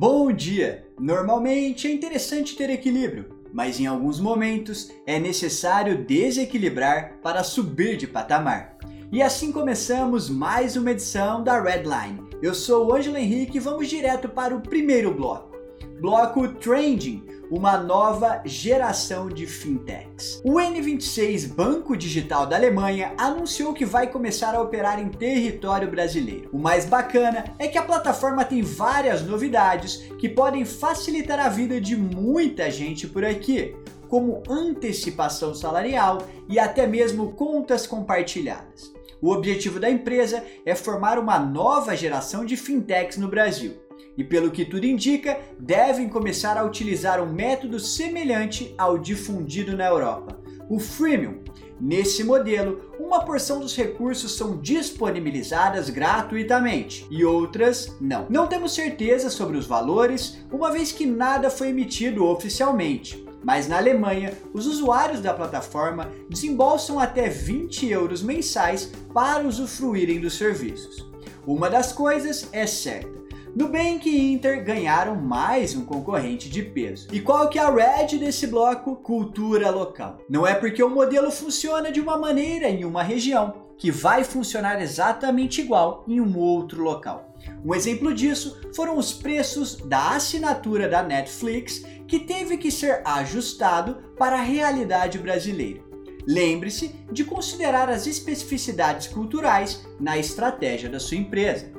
Bom dia! Normalmente é interessante ter equilíbrio, mas em alguns momentos é necessário desequilibrar para subir de patamar. E assim começamos mais uma edição da Redline. Eu sou o Ângelo Henrique e vamos direto para o primeiro bloco. Bloco Trending, uma nova geração de fintechs. O N26 Banco Digital da Alemanha anunciou que vai começar a operar em território brasileiro. O mais bacana é que a plataforma tem várias novidades que podem facilitar a vida de muita gente por aqui, como antecipação salarial e até mesmo contas compartilhadas. O objetivo da empresa é formar uma nova geração de fintechs no Brasil e, pelo que tudo indica, devem começar a utilizar um método semelhante ao difundido na Europa, o freemium. Nesse modelo, uma porção dos recursos são disponibilizadas gratuitamente e outras não. Não temos certeza sobre os valores, uma vez que nada foi emitido oficialmente. Mas na Alemanha, os usuários da plataforma desembolsam até 20 euros mensais para usufruírem dos serviços. Uma das coisas é certa: Nubank e Inter ganharam mais um concorrente de peso. E qual que é a red desse bloco? Cultura local. Não é porque o modelo funciona de uma maneira em uma região que vai funcionar exatamente igual em um outro local. Um exemplo disso foram os preços da assinatura da Netflix, que teve que ser ajustado para a realidade brasileira. Lembre-se de considerar as especificidades culturais na estratégia da sua empresa.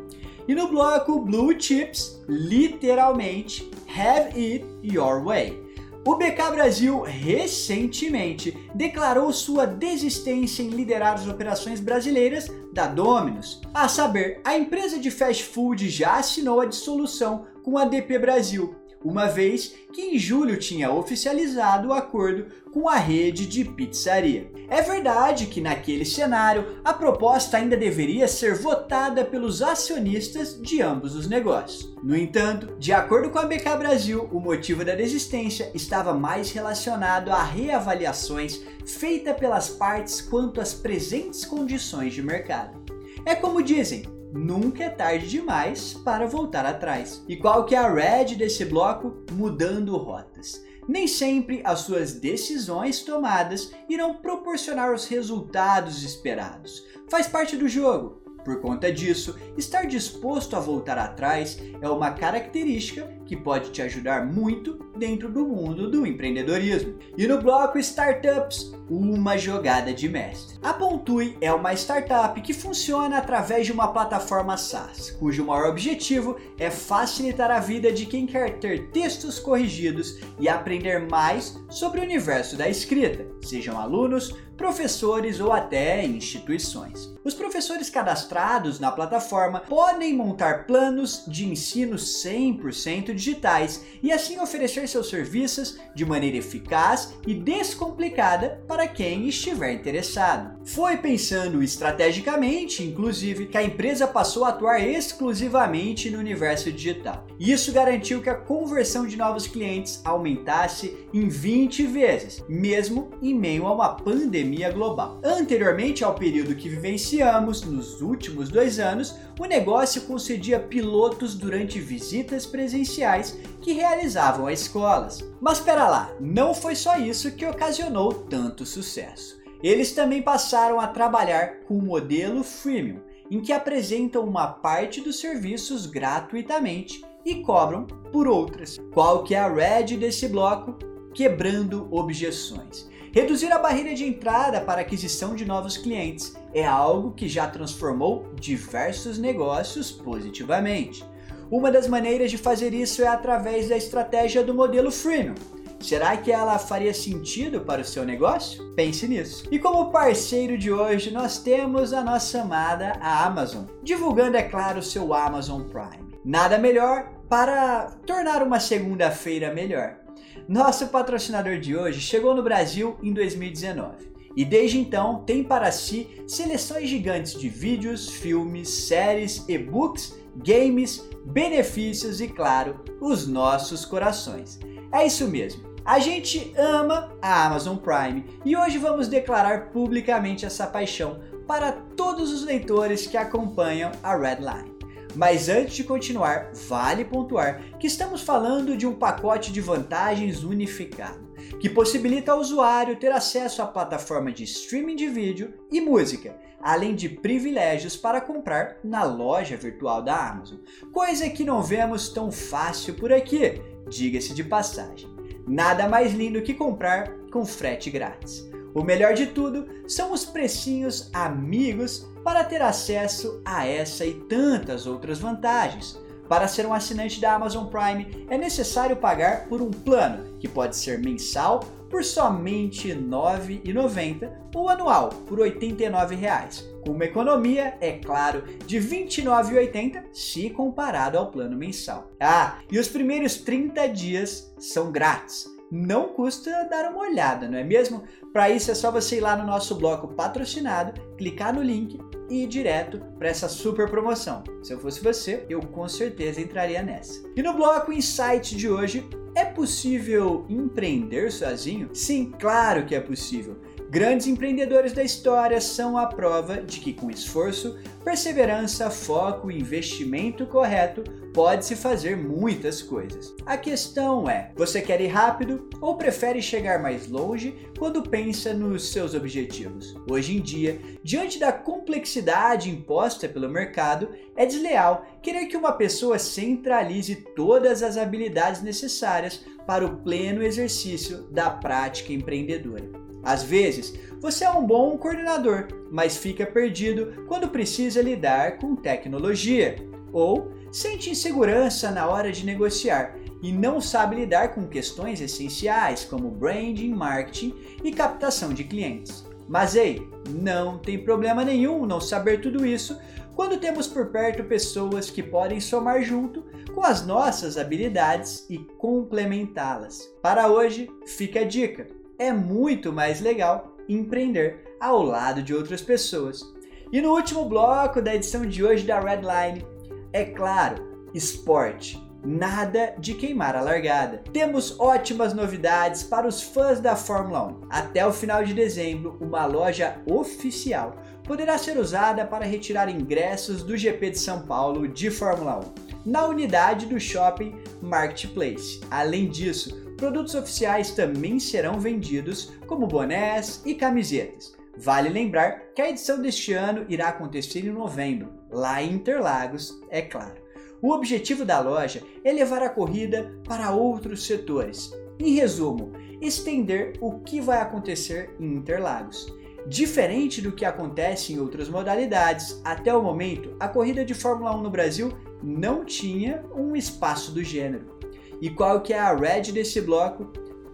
E no bloco Blue Chips, literalmente, have it your way. O BK Brasil recentemente declarou sua desistência em liderar as operações brasileiras da Domino's. A saber, a empresa de fast food já assinou a dissolução com a DP Brasil uma vez que em julho tinha oficializado o acordo com a rede de pizzaria. É verdade que naquele cenário a proposta ainda deveria ser votada pelos acionistas de ambos os negócios. No entanto, de acordo com a BK Brasil, o motivo da desistência estava mais relacionado a reavaliações feitas pelas partes quanto às presentes condições de mercado. É como dizem, nunca é tarde demais para voltar atrás. E qual que é a red desse bloco? Mudando rotas. Nem sempre as suas decisões tomadas irão proporcionar os resultados esperados. Faz parte do jogo. Por conta disso, estar disposto a voltar atrás é uma característica que pode te ajudar muito dentro do mundo do empreendedorismo. E no bloco Startups, uma jogada de mestre. A Pontui é uma startup que funciona através de uma plataforma SaaS, cujo maior objetivo é facilitar a vida de quem quer ter textos corrigidos e aprender mais sobre o universo da escrita, sejam alunos, professores ou até instituições. Os professores cadastrados na plataforma podem montar planos de ensino 100% digitais e assim oferecer seus serviços de maneira eficaz e descomplicada para quem estiver interessado. Foi pensando estrategicamente, inclusive, que a empresa passou a atuar exclusivamente no universo digital. Isso garantiu que a conversão de novos clientes aumentasse em 20 vezes, mesmo em meio a uma pandemia global. Anteriormente ao período que vivenciamos nos últimos dois anos, o negócio concedia pilotos durante visitas presenciais que realizavam a escolas. Mas espera lá, não foi só isso que ocasionou tanto sucesso. Eles também passaram a trabalhar com o modelo freemium, em que apresentam uma parte dos serviços gratuitamente e cobram por outras. Qual que é a red desse bloco? Quebrando objeções. Reduzir a barreira de entrada para aquisição de novos clientes é algo que já transformou diversos negócios positivamente. Uma das maneiras de fazer isso é através da estratégia do modelo freemium. Será que ela faria sentido para o seu negócio? Pense nisso. E como parceiro de hoje, nós temos a nossa amada Amazon, divulgando, é claro, o seu Amazon Prime. Nada melhor para tornar uma segunda-feira melhor. Nosso patrocinador de hoje chegou no Brasil em 2019 e desde então tem para si seleções gigantes de vídeos, filmes, séries, e-books, games, benefícios e, claro, os nossos corações. É isso mesmo. A gente ama a Amazon Prime e hoje vamos declarar publicamente essa paixão para todos os leitores que acompanham a Redline. Mas antes de continuar, vale pontuar que estamos falando de um pacote de vantagens unificado, que possibilita ao usuário ter acesso à plataforma de streaming de vídeo e música, além de privilégios para comprar na loja virtual da Amazon, coisa que não vemos tão fácil por aqui, diga-se de passagem. Nada mais lindo que comprar com frete grátis. O melhor de tudo são os precinhos amigos para ter acesso a essa e tantas outras vantagens. Para ser um assinante da Amazon Prime, é necessário pagar por um plano, que pode ser mensal por somente R$ 9,90 ou anual por R$ 89,00, com uma economia, é claro, de R$ 29,80 se comparado ao plano mensal. Ah, e os primeiros 30 dias são grátis não custa dar uma olhada, não é mesmo? Para isso é só você ir lá no nosso bloco patrocinado, clicar no link e ir direto para essa super promoção. Se eu fosse você, eu com certeza entraria nessa. E no bloco Insight de hoje, é possível empreender sozinho? Sim, claro que é possível. Grandes empreendedores da história são a prova de que, com esforço, perseverança, foco e investimento correto, pode-se fazer muitas coisas. A questão é: você quer ir rápido ou prefere chegar mais longe quando pensa nos seus objetivos? Hoje em dia, diante da complexidade imposta pelo mercado, é desleal querer que uma pessoa centralize todas as habilidades necessárias para o pleno exercício da prática empreendedora. Às vezes, você é um bom coordenador, mas fica perdido quando precisa lidar com tecnologia, ou sente insegurança na hora de negociar e não sabe lidar com questões essenciais como branding, marketing e captação de clientes. Mas ei, não tem problema nenhum não saber tudo isso quando temos por perto pessoas que podem somar junto com as nossas habilidades e complementá-las. Para hoje, fica a dica é muito mais legal empreender ao lado de outras pessoas. E no último bloco da edição de hoje da Redline, é claro, esporte. Nada de queimar a largada. Temos ótimas novidades para os fãs da Fórmula 1. Até o final de dezembro, uma loja oficial poderá ser usada para retirar ingressos do GP de São Paulo de Fórmula 1 na unidade do shopping Marketplace. Além disso, produtos oficiais também serão vendidos, como bonés e camisetas. Vale lembrar que a edição deste ano irá acontecer em novembro, lá em Interlagos, é claro. O objetivo da loja é levar a corrida para outros setores. Em resumo, estender o que vai acontecer em Interlagos. Diferente do que acontece em outras modalidades, até o momento, a corrida de Fórmula 1 no Brasil não tinha um espaço do gênero. E qual que é a red desse bloco?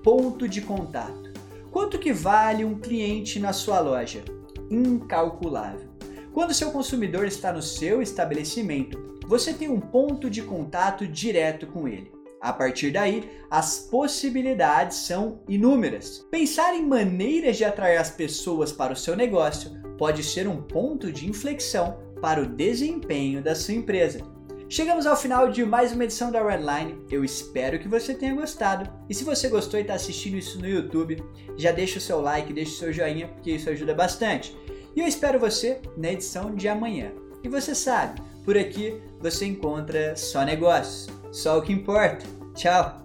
Ponto de contato. Quanto que vale um cliente na sua loja? Incalculável. Quando seu consumidor está no seu estabelecimento, você tem um ponto de contato direto com ele. A partir daí, as possibilidades são inúmeras. Pensar em maneiras de atrair as pessoas para o seu negócio pode ser um ponto de inflexão para o desempenho da sua empresa. Chegamos ao final de mais uma edição da Redline. Eu espero que você tenha gostado. E se você gostou e está assistindo isso no YouTube, já deixa o seu like, deixa o seu joinha, porque isso ajuda bastante. E eu espero você na edição de amanhã. E você sabe, por aqui você encontra só negócios, só o que importa. Tchau!